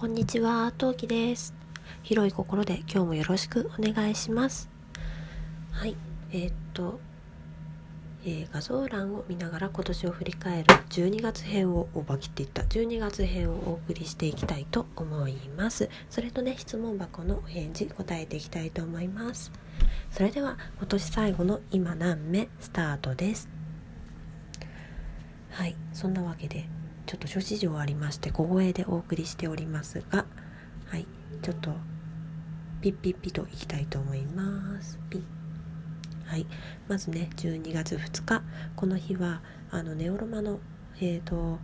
こんにちは、トウキです。広い心で今日もよろしくお願いします。はい、えーっと、えー画像欄を見ながら今年を振り返る12月編をオーバー切っていった12月編をお送りしていきたいと思います。それとね、質問箱のお返事答えていきたいと思います。それでは今年最後の今何目スタートです。はい、そんなわけでちょっと諸事情ありまして小声でお送りしておりますが、はい、ちょっとピッピッピといきたいと思います。ピッはい、まずね12月2日この日はあのネオロマのえっ、と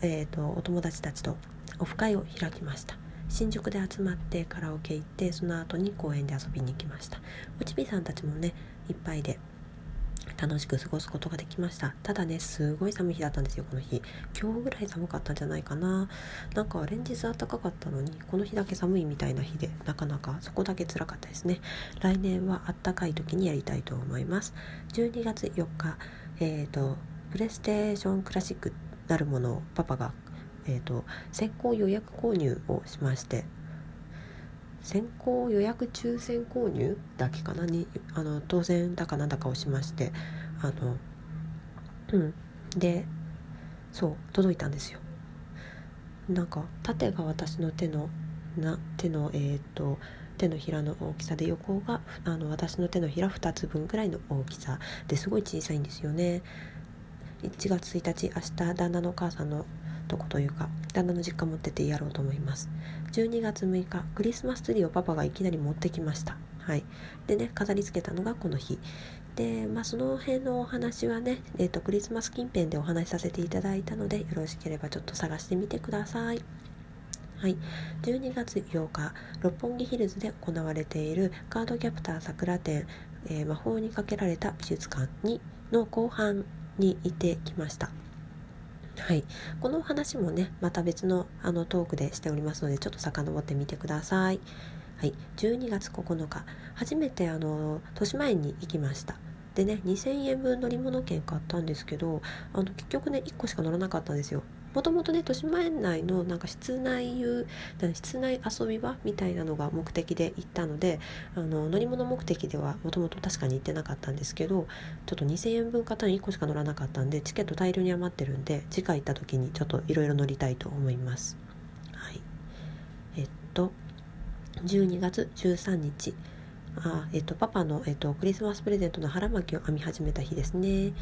えっ、とお友達たちとオフ会を開きました。新宿で集まってカラオケ行ってその後に公園で遊びに行きましたおちびさんたちもねいっぱいで楽しく過ごすことができました。ただねすごい寒い日だったんですよこの日。今日ぐらい寒かったんじゃないかな。なんか連日暖かかったのにこの日だけ寒いみたいな日でなかなかそこだけ辛かったですね。来年は暖かい時にやりたいと思います。12月4日えっ、とプレステーションクラシックなるものをパパがえー、と先行予約購入をしまして先行予約抽選購入だけかなにあの当選だかなんだかをしましてあのうん。でそう届いたんですよ。なんか縦が私の手のな手のえっ、と手のひらの大きさで横があの私の手のひら2つ分くらいの大きさですごい小さいんですよね。1月1日明日旦那のお母さんのとこというか旦那の実家持ってってやろうと思います。12月6日クリスマスツリーをパパがいきなり持ってきました。はい。でね飾り付けたのがこの日。でまあその辺のお話はね、えー、とクリスマス近辺でお話しさせていただいたのでよろしければちょっと探してみてください。はい、12月8日六本木ヒルズで行われているカードキャプター桜展、えー魔法にかけられた美術館にの後半にいてきました。はい、このお話もねまた別のあのトークでしておりますのでちょっと遡ってみてください。はい、12月9日初めてあの豊島園に行きました。でね2000円分乗り物券買ったんですけどあの結局ね1個しか乗らなかったんですよ。もともとね豊島園内のなんか室内遊室内遊び場みたいなのが目的で行ったのであの乗り物目的ではもともと確かに行ってなかったんですけどちょっと2000円分買ったのに1個しか乗らなかったんでチケット大量に余ってるんで次回行った時にちょっといろいろ乗りたいと思います。はい。えっと12月13日。あえっと、パパの、えっと、クリスマスプレゼントの腹巻きを編み始めた日ですね。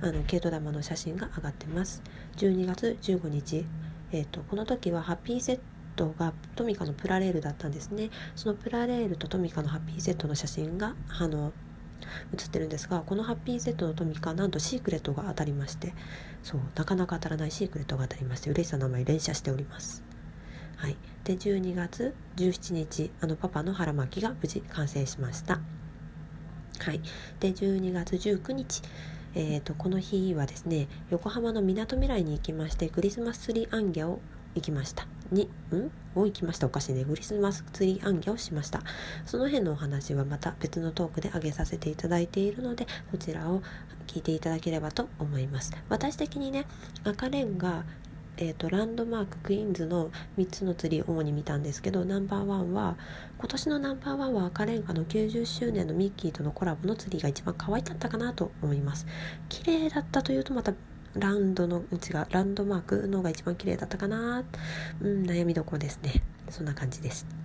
あの毛糸玉の写真が上がってます。12月15日、えっと、この時はハッピーセットがトミカのプラレールだったんですね。そのプラレールとトミカのハッピーセットの写真があの写ってるんですがこのハッピーセットのトミカなんとシークレットが当たりまして。そうなかなか当たらないシークレットが当たりまして嬉しさのあまり連写しております。はい、で12月17日あのパパの腹巻きが無事完成しました。はい。で12月19日えー、とこの日はですね横浜のみなとみらいに行きましてクリスマスツリーアンギャを行きました。にん？を行きました。おかしいね。クリスマスツリーアンギャをしました。その辺のお話はまた別のトークで上げさせていただいているのでそちらを聞いていただければと思います。私的にね赤レンガえー、とランドマーククイーンズの3つのツリー主に見たんですけどナンバーワンは今年のナンバーワンは赤レンガの90周年のミッキーとのコラボのツリーが一番可愛かったかなと思います。綺麗だったというとまたランドのうちがランドマークのが一番綺麗だったかな。うん悩みどころですね。そんな感じです。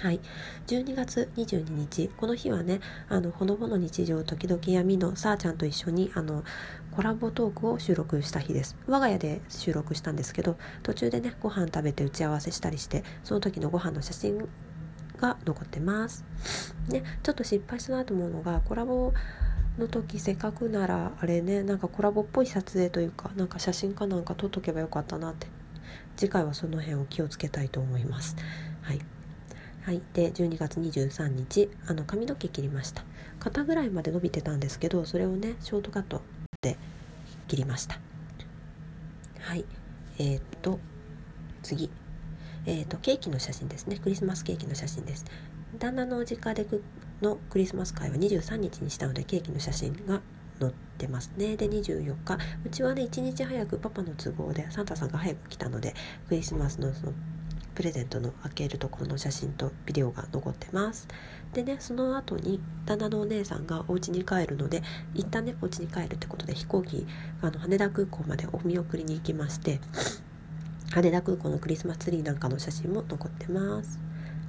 はい、12月22日。この日はねあのほのぼの日常時々闇のさあちゃんと一緒にあのコラボトークを収録した日です。我が家で収録したんですけど途中でねご飯食べて打ち合わせしたりしてその時のご飯の写真が残ってます。ねちょっと失敗したなと思うのがコラボの時せっかくならあれねなんかコラボっぽい撮影というかなんか写真かなんか撮っとけばよかったなって。次回はその辺を気をつけたいと思います。はい。はい、で12月23日あの髪の毛切りました。肩ぐらいまで伸びてたんですけどそれをねショートカットで切りました。はい。えー、っと次。えー、っとケーキの写真ですね。クリスマスケーキの写真です。旦那のお実家でのクリスマス会は23日にしたのでケーキの写真が載ってますね。で24日。うちはね1日早くパパの都合でサンタさんが早く来たのでクリスマスのそのプレゼントの開けるところの写真とビデオが残ってます。でねその後に旦那のお姉さんがお家に帰るので一旦ねお家に帰るってことで飛行機あの羽田空港までお見送りに行きまして羽田空港のクリスマスツリーなんかの写真も残ってます。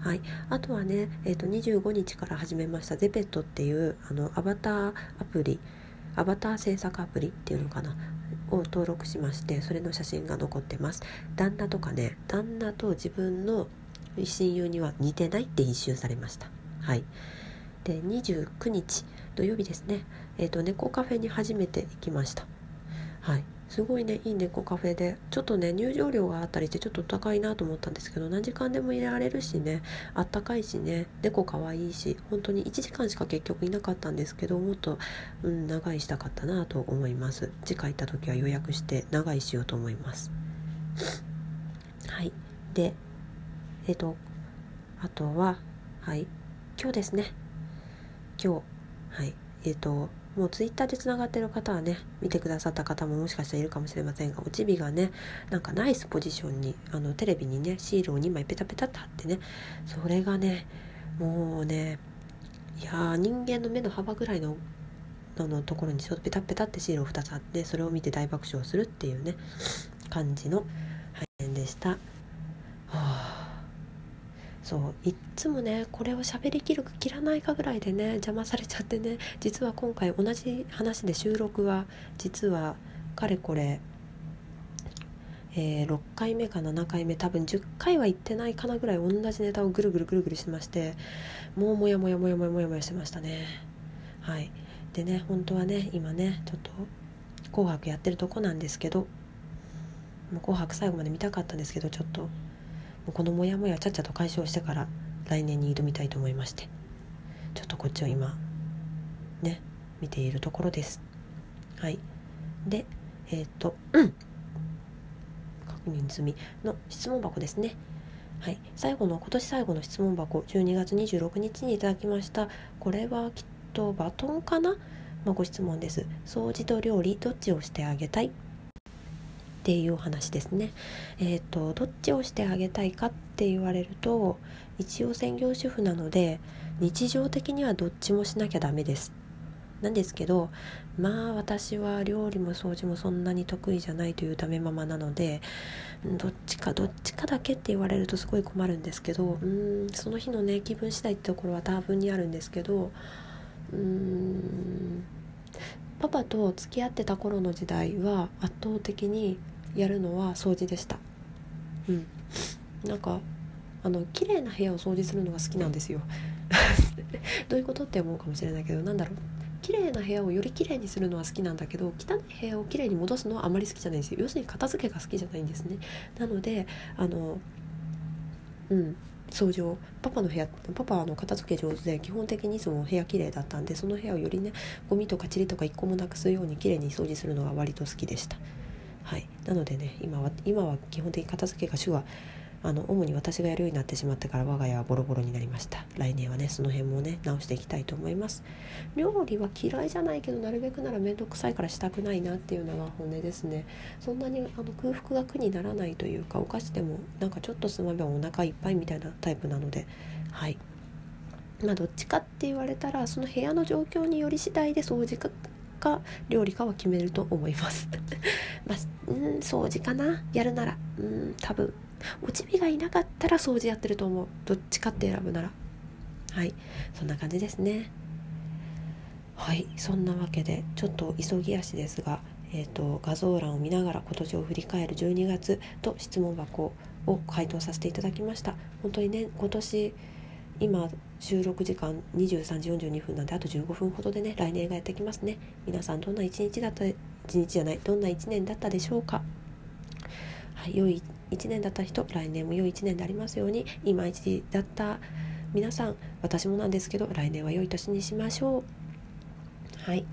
はい、あとはね、えーと、25日から始めましたゼペットっていうあのアバターアプリアバター制作アプリっていうのかな。を登録しましてそれの写真が残ってます。旦那とかね旦那と自分の親友には似てないって一周されました。はい。で29日土曜日ですね。えっ、ー、と猫カフェに初めて行きました。はい。すごいねいい猫カフェで。ちょっとね入場料があったりしてちょっと高いなと思ったんですけど何時間でも入れられるしねあったかいしね猫かわいいし本当に1時間しか結局いなかったんですけどもっと、うん、長いしたかったなと思います。次回行った時は予約して長いしようと思います。はい。でえっ、とあとははい。今日ですね。今日はい。えっ、ともうツイッターでつながってる方はね見てくださった方ももしかしたらいるかもしれませんがおちびがねなんかナイスポジションにあのテレビにねシールを2枚ペタペタって貼ってねそれがねもうねいや人間の目の幅ぐらいののところにちょっとペタペタってシールを2つ貼ってそれを見て大爆笑するっていうね感じの配信でした。そういっつもねこれを喋りきるか切らないかぐらいでね邪魔されちゃってね実は今回同じ話で収録は実はかれこれ、えー、6回目か7回目多分10回は行ってないかなぐらい同じネタをぐるぐるぐるぐるしてましてもうモヤモヤモヤモヤモヤモヤしてましたね。はい。でね本当はね今ねちょっと「紅白」やってるとこなんですけど「もう紅白」最後まで見たかったんですけどちょっとこのモヤモヤちゃっちゃと解消してから来年に挑みたいと思いまして。ちょっとこっちを今ね見ているところです。はい。でえっ、ー、と、うん、確認済みの質問箱ですね。はい、最後の今年最後の質問箱12月26日にいただきました。これはきっとバトンかな、まあ、ご質問です。掃除と料理どっちをしてあげたい？っていう話ですね。え、ー、とどっちをしてあげたいかって言われると一応専業主婦なので日常的にはどっちもしなきゃダメです。なんですけどまあ私は料理も掃除もそんなに得意じゃないというためママなのでどっちかどっちかだけって言われるとすごい困るんですけどうんその日のね気分次第ってところは多分にあるんですけどうーんパパと付き合ってた頃の時代は圧倒的にやるのは掃除でした。うん。なんかあの綺麗な部屋を掃除するのが好きなんですよ。どういうことって思うかもしれないけどなんだろう。綺麗な部屋をより綺麗にするのは好きなんだけど汚い部屋を綺麗に戻すのはあまり好きじゃないんですよ。要するに片付けが好きじゃないんですね。なのであのうん。掃除をパパの部屋パパはあの片付け上手で基本的にその部屋綺麗だったんでその部屋をよりねゴミとか塵とか一個もなくすように綺麗に掃除するのが割と好きでした。はい、なのでね今は今は基本的に片付けが主はあの主に私がやるようになってしまってから我が家はボロボロになりました。来年はねその辺もね直していきたいと思います。料理は嫌いじゃないけどなるべくなら面倒くさいからしたくないなっていうのが本音ですね。そんなにあの空腹が苦にならないというかお菓子でもなんかちょっとつまめばお腹いっぱいみたいなタイプなのではい。まあどっちかって言われたらその部屋の状況により次第で掃除かか料理かは決めると思います。まあうん掃除かな。やるなら。うん多分。おちびがいなかったら掃除やってると思う。どっちかって選ぶなら。はい。そんな感じですね。はい。そんなわけでちょっと急ぎ足ですが、えーと、画像欄を見ながら今年を振り返る12月と質問箱を回答させていただきました。本当にね今年今収録時間23時42分なんであと15分ほどでね来年がやってきますね。皆さんどんな一日だった一日じゃないどんな一年だったでしょうか？はい良い一年だった人来年も良い一年でありますように今一だった皆さん私もなんですけど来年は良い年にしましょう。はい。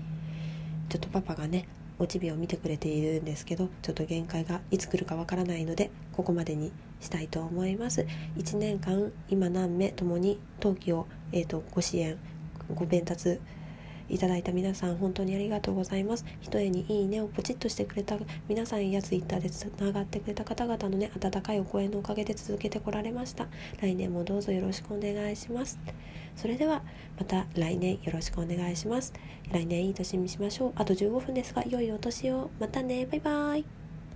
ちょっとパパがねおちびを見てくれているんですけどちょっと限界がいつ来るかわからないのでここまでにしたいと思います。1年間今何名ともに登記を、えーと、ご支援ご鞭達、いただいた皆さん本当にありがとうございます。一重にいいねをポチッとしてくれた皆さんやツイッターでつながってくれた方々のね温かいお声のおかげで続けてこられました。来年もどうぞよろしくお願いします。それではまた来年よろしくお願いします。来年いい年にしましょう。あと15分ですが良いお年を。またね。バイバイ。